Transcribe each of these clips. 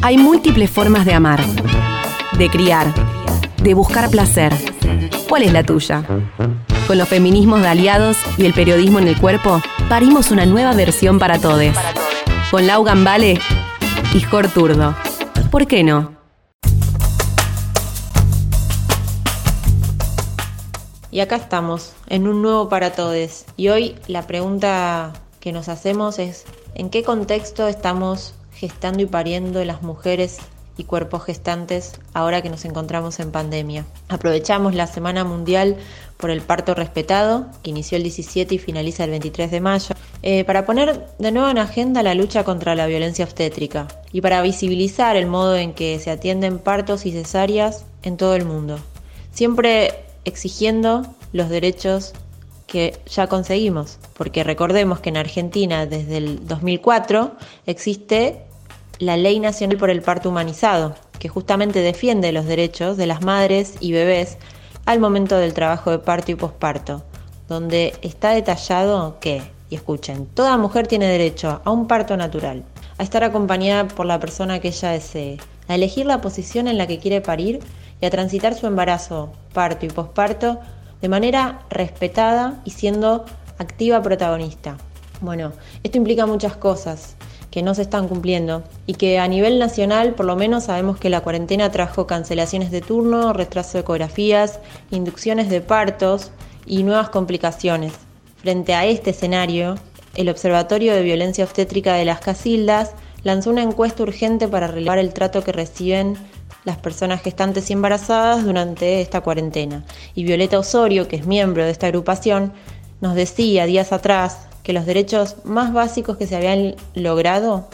Hay múltiples formas de amar, de criar, de buscar placer. ¿Cuál es la tuya? Con los feminismos de aliados y el periodismo en el cuerpo, parimos una nueva versión para todos. Con Lau Gambale y Jor Turdo. ¿Por qué no? Y acá estamos, en un nuevo para todos. Y hoy la pregunta que nos hacemos es, ¿en qué contexto estamos gestando y pariendo las mujeres y cuerpos gestantes ahora que nos encontramos en pandemia. Aprovechamos la Semana Mundial por el Parto Respetado, que inició el 17 y finaliza el 23 de mayo, eh, para poner de nuevo en agenda la lucha contra la violencia obstétrica y para visibilizar el modo en que se atienden partos y cesáreas en todo el mundo, siempre exigiendo los derechos que ya conseguimos, porque recordemos que en Argentina desde el 2004 existe la Ley Nacional por el Parto Humanizado, que justamente defiende los derechos de las madres y bebés al momento del trabajo de parto y posparto, donde está detallado que, y escuchen, toda mujer tiene derecho a un parto natural, a estar acompañada por la persona que ella desee, a elegir la posición en la que quiere parir y a transitar su embarazo, parto y posparto de manera respetada y siendo activa protagonista. Bueno, esto implica muchas cosas, que no se están cumpliendo y que a nivel nacional por lo menos sabemos que la cuarentena trajo cancelaciones de turno, retraso de ecografías, inducciones de partos y nuevas complicaciones. Frente a este escenario, el Observatorio de Violencia Obstétrica de las Casildas lanzó una encuesta urgente para relevar el trato que reciben las personas gestantes y embarazadas durante esta cuarentena. Y Violeta Osorio, que es miembro de esta agrupación, nos decía días atrás que los derechos más básicos que se habían logrado,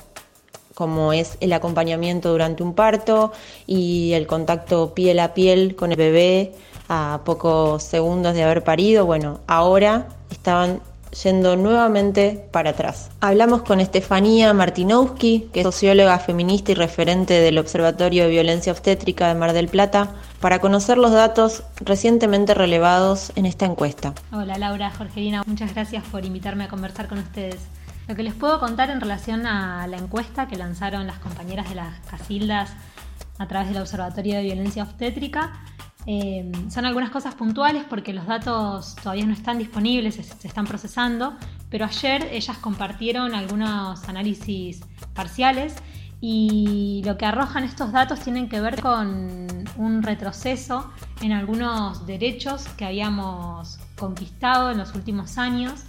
como es el acompañamiento durante un parto y el contacto piel a piel con el bebé a pocos segundos de haber parido, bueno, ahora estaban yendo nuevamente para atrás. Hablamos con Estefanía Martinowski, que es socióloga feminista y referente del Observatorio de Violencia Obstétrica de Mar del Plata, para conocer los datos recientemente relevados en esta encuesta. Hola Laura, Jorgelina, muchas gracias por invitarme a conversar con ustedes. Lo que les puedo contar en relación a la encuesta que lanzaron las compañeras de las Casildas a través del Observatorio de Violencia Obstétrica Em, son algunas cosas puntuales porque los datos todavía no están disponibles, se, están procesando, pero ayer ellas compartieron algunos análisis parciales y lo que arrojan estos datos tienen que ver con un retroceso en algunos derechos que habíamos conquistado en los últimos años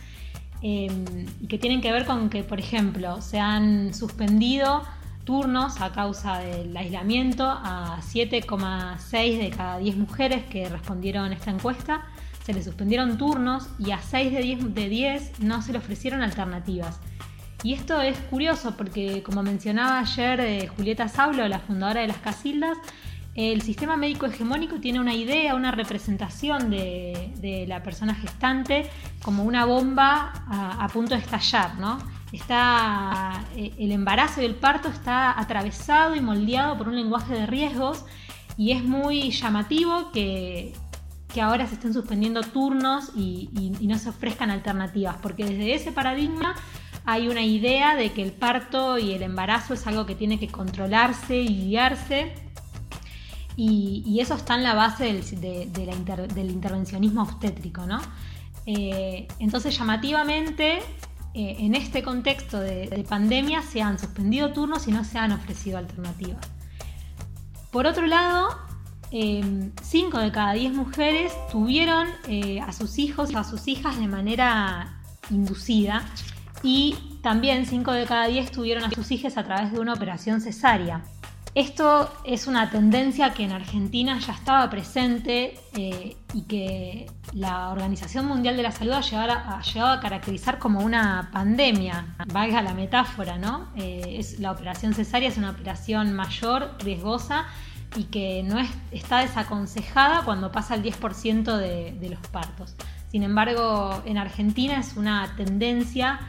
em, y que tienen que ver con que, por ejemplo, se han suspendido turnos a causa del aislamiento a 7,6 de cada 10 mujeres que respondieron esta encuesta. Se les suspendieron turnos y a 6 de 10, de 10 no se le ofrecieron alternativas. Y esto es curioso porque, como mencionaba ayer eh, Julieta Saulo, la fundadora de las Casildas, el sistema médico hegemónico tiene una idea, una representación de, la persona gestante como una bomba a punto de estallar, ¿no? Está, eh, el embarazo y el parto está atravesado y moldeado por un lenguaje de riesgos y es muy llamativo que, ahora se estén suspendiendo turnos y, no se ofrezcan alternativas, porque desde ese paradigma hay una idea de que el parto y el embarazo es algo que tiene que controlarse y guiarse. Y, eso está en la base del, intervencionismo obstétrico, ¿no? Eh, entonces, llamativamente, eh, en este contexto de, pandemia se han suspendido turnos y no se han ofrecido alternativas. Por otro lado, 5 em, de cada 10 mujeres tuvieron eh, a sus hijos o a sus hijas de manera inducida y también 5 de cada 10 tuvieron a sus hijas a través de una operación cesárea. Esto es una tendencia que en Argentina ya estaba presente eh, y que la Organización Mundial de la Salud ha llegado, a, caracterizar como una pandemia, valga la metáfora, ¿no? Eh, es, la operación cesárea es una operación mayor, riesgosa y que no está desaconsejada cuando pasa el 10% de, de los partos. Sin embargo, en Argentina es una tendencia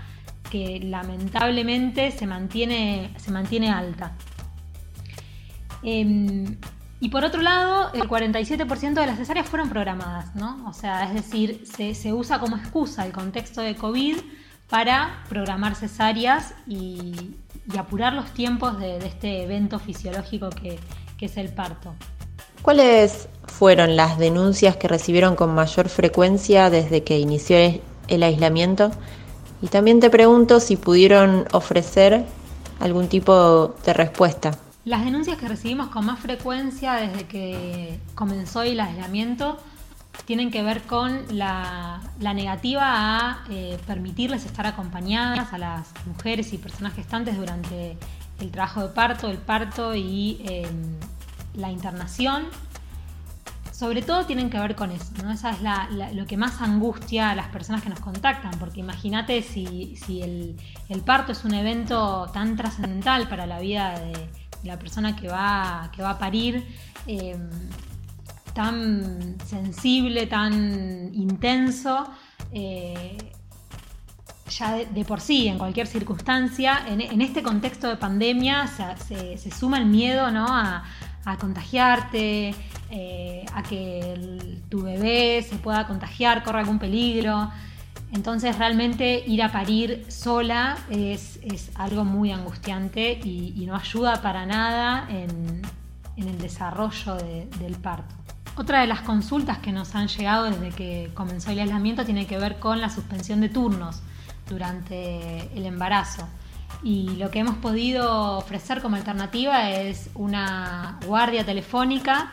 que lamentablemente se mantiene, se mantiene alta. Em, y por otro lado, el 47% de las cesáreas fueron programadas, ¿no? O sea, es decir, se, usa como excusa el contexto de COVID para programar cesáreas y, apurar los tiempos de, este evento fisiológico que, que es el parto. ¿Cuáles fueron las denuncias que recibieron con mayor frecuencia desde que inició el aislamiento? Y también te pregunto si pudieron ofrecer algún tipo de respuesta. Las denuncias que recibimos con más frecuencia desde que comenzó el aislamiento tienen que ver con la, negativa a eh, permitirles estar acompañadas a las mujeres y personas gestantes durante el trabajo de parto, el parto y em, la internación. Sobre todo tienen que ver con eso, ¿no? Esa es lo que más angustia a las personas que nos contactan, porque imagínate si, el, parto es un evento tan trascendental para la vida de, la persona que va, que va a parir, em, tan sensible, tan intenso, eh, ya de, por sí, en cualquier circunstancia, en, este contexto de pandemia se, suma el miedo ¿no? a, contagiarte, eh, a que tu bebé se pueda contagiar, corra algún peligro. Entonces realmente ir a parir sola es, algo muy angustiante y, no ayuda para nada en, el desarrollo del parto. Otra de las consultas que nos han llegado desde que comenzó el aislamiento tiene que ver con la suspensión de turnos durante el embarazo. Y lo que hemos podido ofrecer como alternativa es una guardia telefónica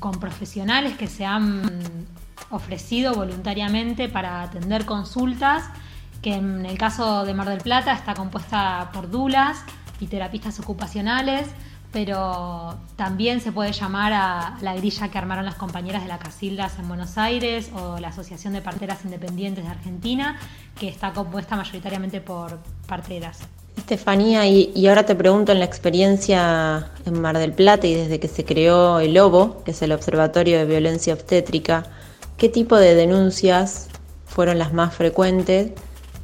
con profesionales que se han ofrecido voluntariamente para atender consultas, que en el caso de Mar del Plata está compuesta por dulas y terapistas ocupacionales pero también se puede llamar a la grilla que armaron las compañeras de la Casildas en Buenos Aires o la Asociación de Parteras Independientes de Argentina, que está compuesta mayoritariamente por parteras. Estefanía, y, ahora te pregunto en la experiencia en Mar del Plata y desde que se creó el OBO, que es el Observatorio de Violencia Obstétrica, ¿qué tipo de denuncias fueron las más frecuentes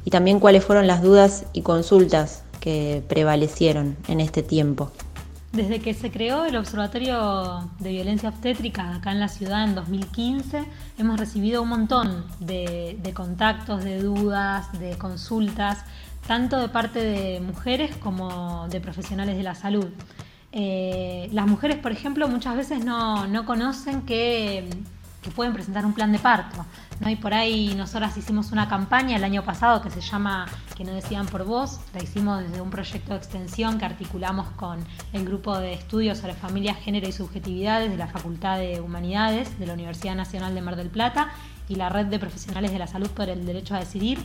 y también cuáles fueron las dudas y consultas que prevalecieron en este tiempo? Desde que se creó el Observatorio de Violencia Obstétrica acá en la ciudad en 2015, hemos recibido un montón de, contactos, de dudas, de consultas, tanto de parte de mujeres como de profesionales de la salud. Eh, las mujeres, por ejemplo, muchas veces no, no conocen que que pueden presentar un plan de parto. ¿no? Y por ahí nosotras hicimos una campaña el año pasado que se llama Que no decían por vos. La hicimos desde un proyecto de extensión que articulamos con el grupo de estudios sobre familia, género y subjetividades de la Facultad de Humanidades de la Universidad Nacional de Mar del Plata y la Red de Profesionales de la Salud por el Derecho a Decidir.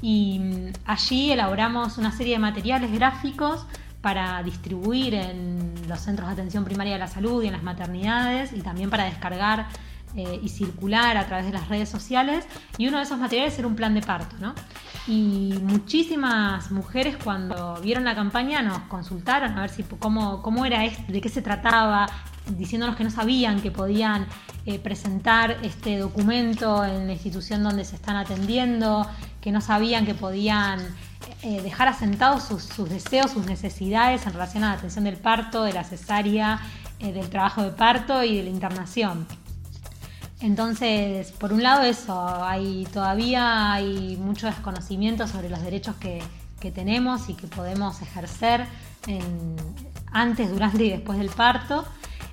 Y mm, allí elaboramos una serie de materiales gráficos para distribuir en los centros de atención primaria de la salud y en las maternidades y también para descargar eh, y circular a través de las redes sociales y uno de esos materiales era un plan de parto, ¿no? Y muchísimas mujeres cuando vieron la campaña nos consultaron a ver si cómo, cómo era esto, de qué se trataba, diciéndonos que no sabían que podían eh, presentar este documento en la institución donde se están atendiendo, que no sabían que podían eh, dejar asentados sus, sus, deseos, sus necesidades en relación a la atención del parto, de la cesárea, del trabajo de parto y de la internación. Entonces, por un lado eso, hay todavía hay mucho desconocimiento sobre los derechos que, tenemos y que podemos ejercer antes, durante y después del parto.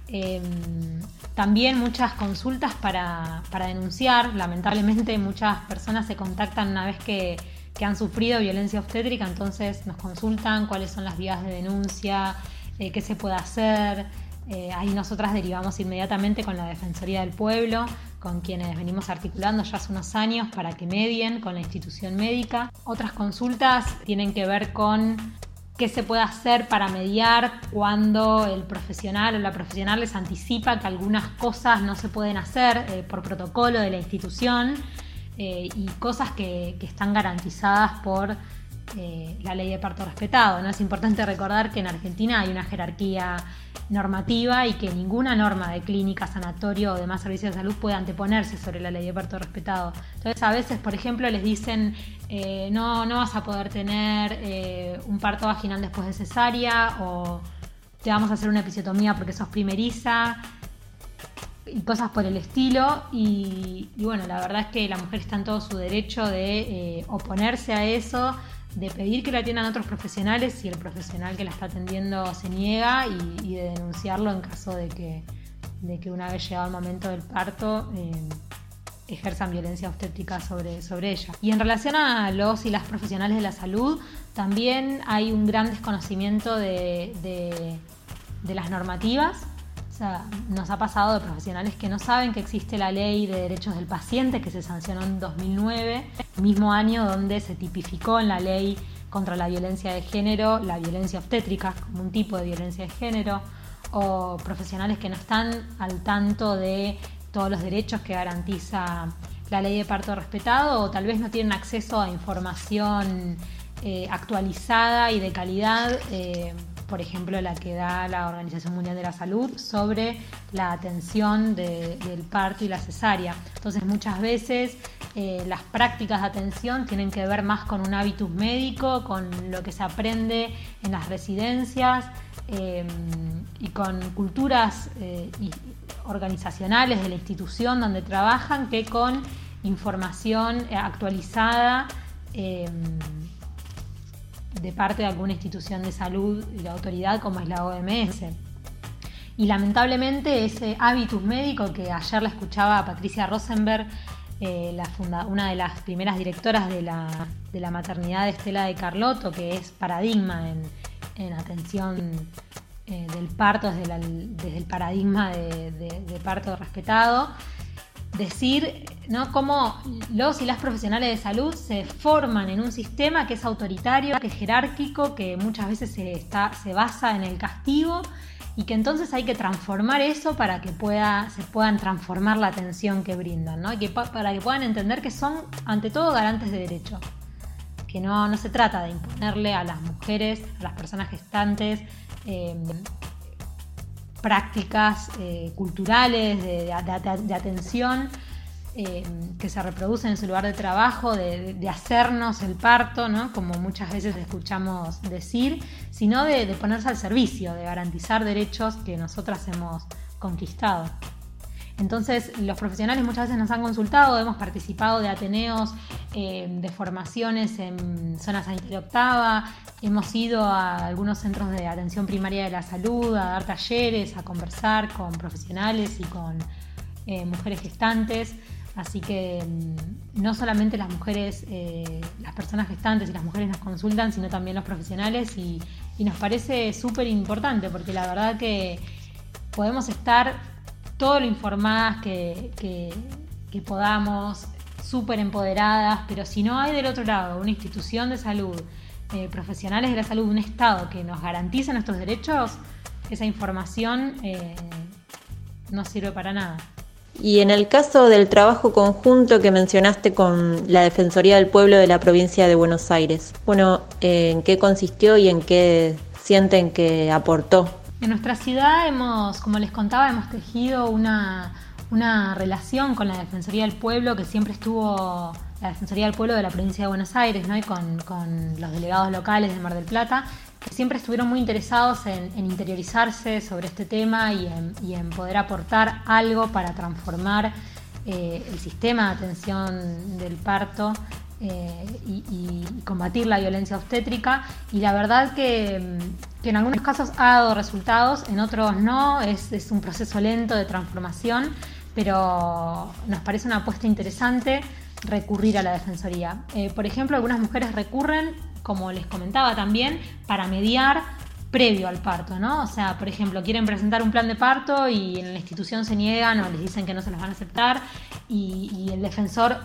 Em, también muchas consultas para, denunciar. Lamentablemente muchas personas se contactan una vez que, han sufrido violencia obstétrica, entonces nos consultan cuáles son las vías de denuncia, eh, qué se puede hacer. Eh, ahí nosotras derivamos inmediatamente con la Defensoría del Pueblo, con quienes venimos articulando ya hace unos años para que medien con la institución médica. Otras consultas tienen que ver con qué se puede hacer para mediar cuando el profesional o la profesional les anticipa que algunas cosas no se pueden hacer eh, por protocolo de la institución eh, y cosas que, que están garantizadas por eh, la ley de parto respetado. ¿no? Es importante recordar que en Argentina hay una jerarquía normativa y que ninguna norma de clínica, sanatorio o demás servicios de salud puede anteponerse sobre la ley de parto respetado. Entonces a veces, por ejemplo, les dicen eh, no, no vas a poder tener eh, un parto vaginal después de cesárea o te vamos a hacer una episiotomía porque sos primeriza y cosas por el estilo. Y, bueno, la verdad es que la mujer está en todo su derecho de oponerse a eso, de pedir que la atiendan otros profesionales si el profesional que la está atendiendo se niega y, de denunciarlo en caso de que, de que una vez llegado el momento del parto eh, ejerzan violencia obstétrica sobre, sobre ella. Y en relación a los y las profesionales de la salud, también hay un gran desconocimiento de, de las normativas nos ha pasado de profesionales que no saben que existe la ley de derechos del paciente que se sancionó en 2009, mismo año donde se tipificó en la ley contra la violencia de género la violencia obstétrica como un tipo de violencia de género, o profesionales que no están al tanto de todos los derechos que garantiza la ley de parto respetado o tal vez no tienen acceso a información eh, actualizada y de calidad. Eh, por ejemplo, la que da la Organización Mundial de la Salud sobre la atención del parto y la cesárea. Entonces, muchas veces eh, las prácticas de atención tienen que ver más con un hábitus médico, con lo que se aprende en las residencias eh, y con culturas eh, organizacionales de la institución donde trabajan que con información actualizada de parte de alguna institución de salud y la autoridad como es la OMS. Y lamentablemente ese hábitus médico que ayer la escuchaba a Patricia Rosenberg, eh, una de las primeras directoras de la, maternidad de Estela de Carlotto, que es paradigma en, atención eh, del parto desde, el paradigma de parto respetado, decir ¿no? cómo los y las profesionales de salud se forman en un sistema que es autoritario, que es jerárquico, que muchas veces se, está, se basa en el castigo y que entonces hay que transformar eso para que pueda, se puedan transformar la atención que brindan, ¿no? y que, para que puedan entender que son ante todo garantes de derecho. Que no, no se trata de imponerle a las mujeres, a las personas gestantes, eh, prácticas eh, culturales de, atención eh, que se reproducen en su lugar de trabajo, de, hacernos el parto, ¿no? como muchas veces escuchamos decir, sino de, ponerse al servicio, de garantizar derechos que nosotras hemos conquistado. Entonces, los profesionales muchas veces nos han consultado, hemos participado de ateneos, eh, de formaciones en zona sanitaria octava, hemos ido a algunos centros de atención primaria de la salud, a dar talleres, a conversar con profesionales y con eh, mujeres gestantes. Así que mm, no solamente las mujeres, eh, las personas gestantes y las mujeres nos consultan, sino también los profesionales y, nos parece súper importante porque la verdad que podemos estar todo lo informadas que, que podamos, súper empoderadas, pero si no hay del otro lado una institución de salud, eh, profesionales de la salud, un Estado que nos garantice nuestros derechos, esa información eh, no sirve para nada. Y en el caso del trabajo conjunto que mencionaste con la Defensoría del Pueblo de la provincia de Buenos Aires, bueno, ¿en qué consistió y en qué sienten que aportó? En nuestra ciudad hemos, como les contaba, hemos tejido una, una relación con la Defensoría del Pueblo que siempre estuvo la Defensoría del Pueblo de la provincia de Buenos Aires ¿no? y con, los delegados locales de Mar del Plata, que siempre estuvieron muy interesados en, interiorizarse sobre este tema y en, poder aportar algo para transformar eh, el sistema de atención del parto eh, y, combatir la violencia obstétrica. Y la verdad que, en algunos casos ha dado resultados, en otros no, es, es un proceso lento de transformación, pero nos parece una apuesta interesante recurrir a la defensoría. Eh, por ejemplo, algunas mujeres recurren, como les comentaba también, para mediar previo al parto, ¿no? O sea, por ejemplo, quieren presentar un plan de parto y en la institución se niegan o les dicen que no se los van a aceptar y, el defensor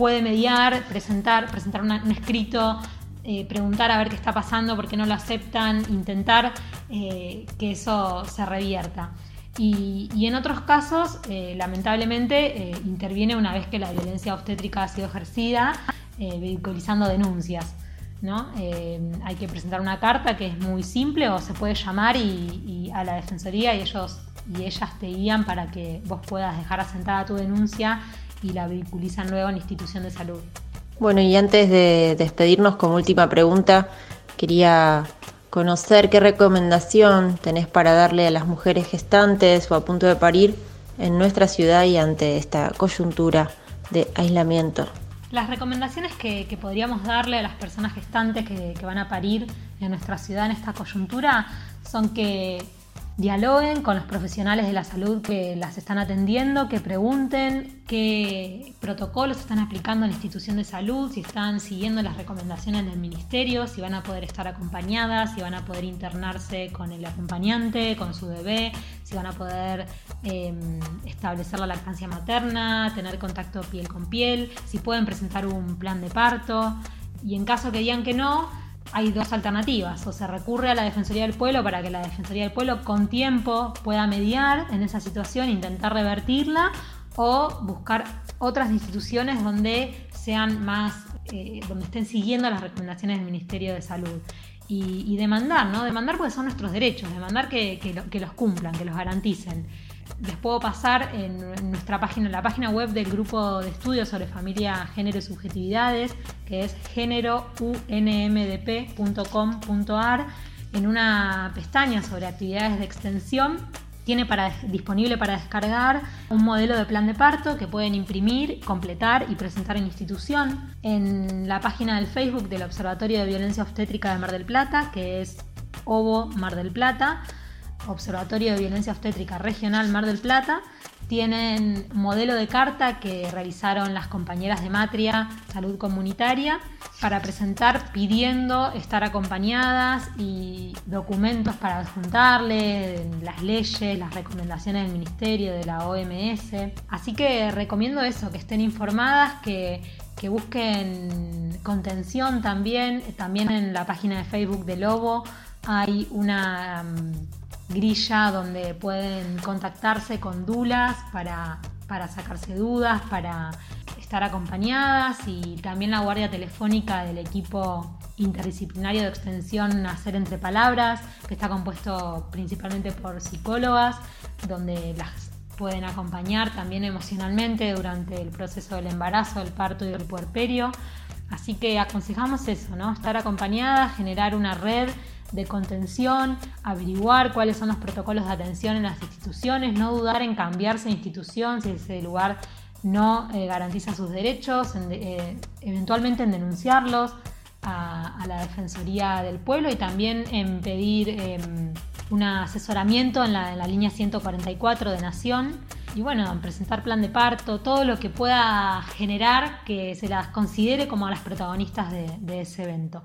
puede mediar, presentar, presentar un escrito, eh, preguntar a ver qué está pasando, por qué no lo aceptan, intentar eh, que eso se revierta. Y, en otros casos, eh, lamentablemente, interviene una vez que la violencia obstétrica ha sido ejercida, eh, vehiculizando denuncias. ¿no? hay que presentar una carta que es muy simple o se puede llamar y, a la defensoría y ellos y ellas te guían para que vos puedas dejar asentada tu denuncia y la vehiculizan luego en la institución de salud. Bueno, y antes de despedirnos como última pregunta, quería conocer qué recomendación tenés para darle a las mujeres gestantes o a punto de parir en nuestra ciudad y ante esta coyuntura de aislamiento. Las recomendaciones que, podríamos darle a las personas gestantes que, que van a parir en nuestra ciudad en esta coyuntura son que dialoguen con los profesionales de la salud que las están atendiendo, que pregunten qué protocolos están aplicando en la institución de salud, si están siguiendo las recomendaciones del ministerio, si van a poder estar acompañadas, si van a poder internarse con el acompañante, con su bebé, si van a poder em, establecer la lactancia materna, tener contacto piel con piel, si pueden presentar un plan de parto. Y en caso que digan que no, hay dos alternativas, o se recurre a la Defensoría del Pueblo para que la Defensoría del Pueblo con tiempo pueda mediar en esa situación, intentar revertirla o buscar otras instituciones donde sean más, eh, donde estén siguiendo las recomendaciones del Ministerio de Salud. Y, demandar, ¿no? Demandar porque son nuestros derechos, demandar que, que los cumplan, que los garanticen les puedo pasar en, nuestra página, en la página web del grupo de estudios sobre familia, género y subjetividades, que es génerounmdp.com.ar, en una pestaña sobre actividades de extensión tiene para, disponible para descargar un modelo de plan de parto que pueden imprimir, completar y presentar en institución. En la página del Facebook del Observatorio de Violencia Obstétrica de Mar del Plata, que es OVO Mar del Plata, Observatorio de Violencia Obstétrica Regional Mar del Plata, tienen modelo de carta que realizaron las compañeras de Matria Salud Comunitaria para presentar pidiendo estar acompañadas y documentos para adjuntarle, las leyes, las recomendaciones del Ministerio, de la OMS. Así que recomiendo eso, que estén informadas, que, que busquen contención también. También en la página de Facebook de Lobo hay una grilla donde pueden contactarse con dulas para, para sacarse dudas, para estar acompañadas y también la guardia telefónica del equipo interdisciplinario de extensión Hacer entre Palabras, que está compuesto principalmente por psicólogas, donde las pueden acompañar también emocionalmente durante el proceso del embarazo, el parto y el puerperio. Así que aconsejamos eso, ¿no? Estar acompañadas, generar una red de contención, averiguar cuáles son los protocolos de atención en las instituciones, no dudar en cambiarse de institución si ese lugar no eh, garantiza sus derechos, eh, eventualmente en denunciarlos a, la Defensoría del Pueblo y también en pedir em, un asesoramiento en la, línea 144 de Nación y bueno, en presentar plan de parto, todo lo que pueda generar que se las considere como las protagonistas de ese evento.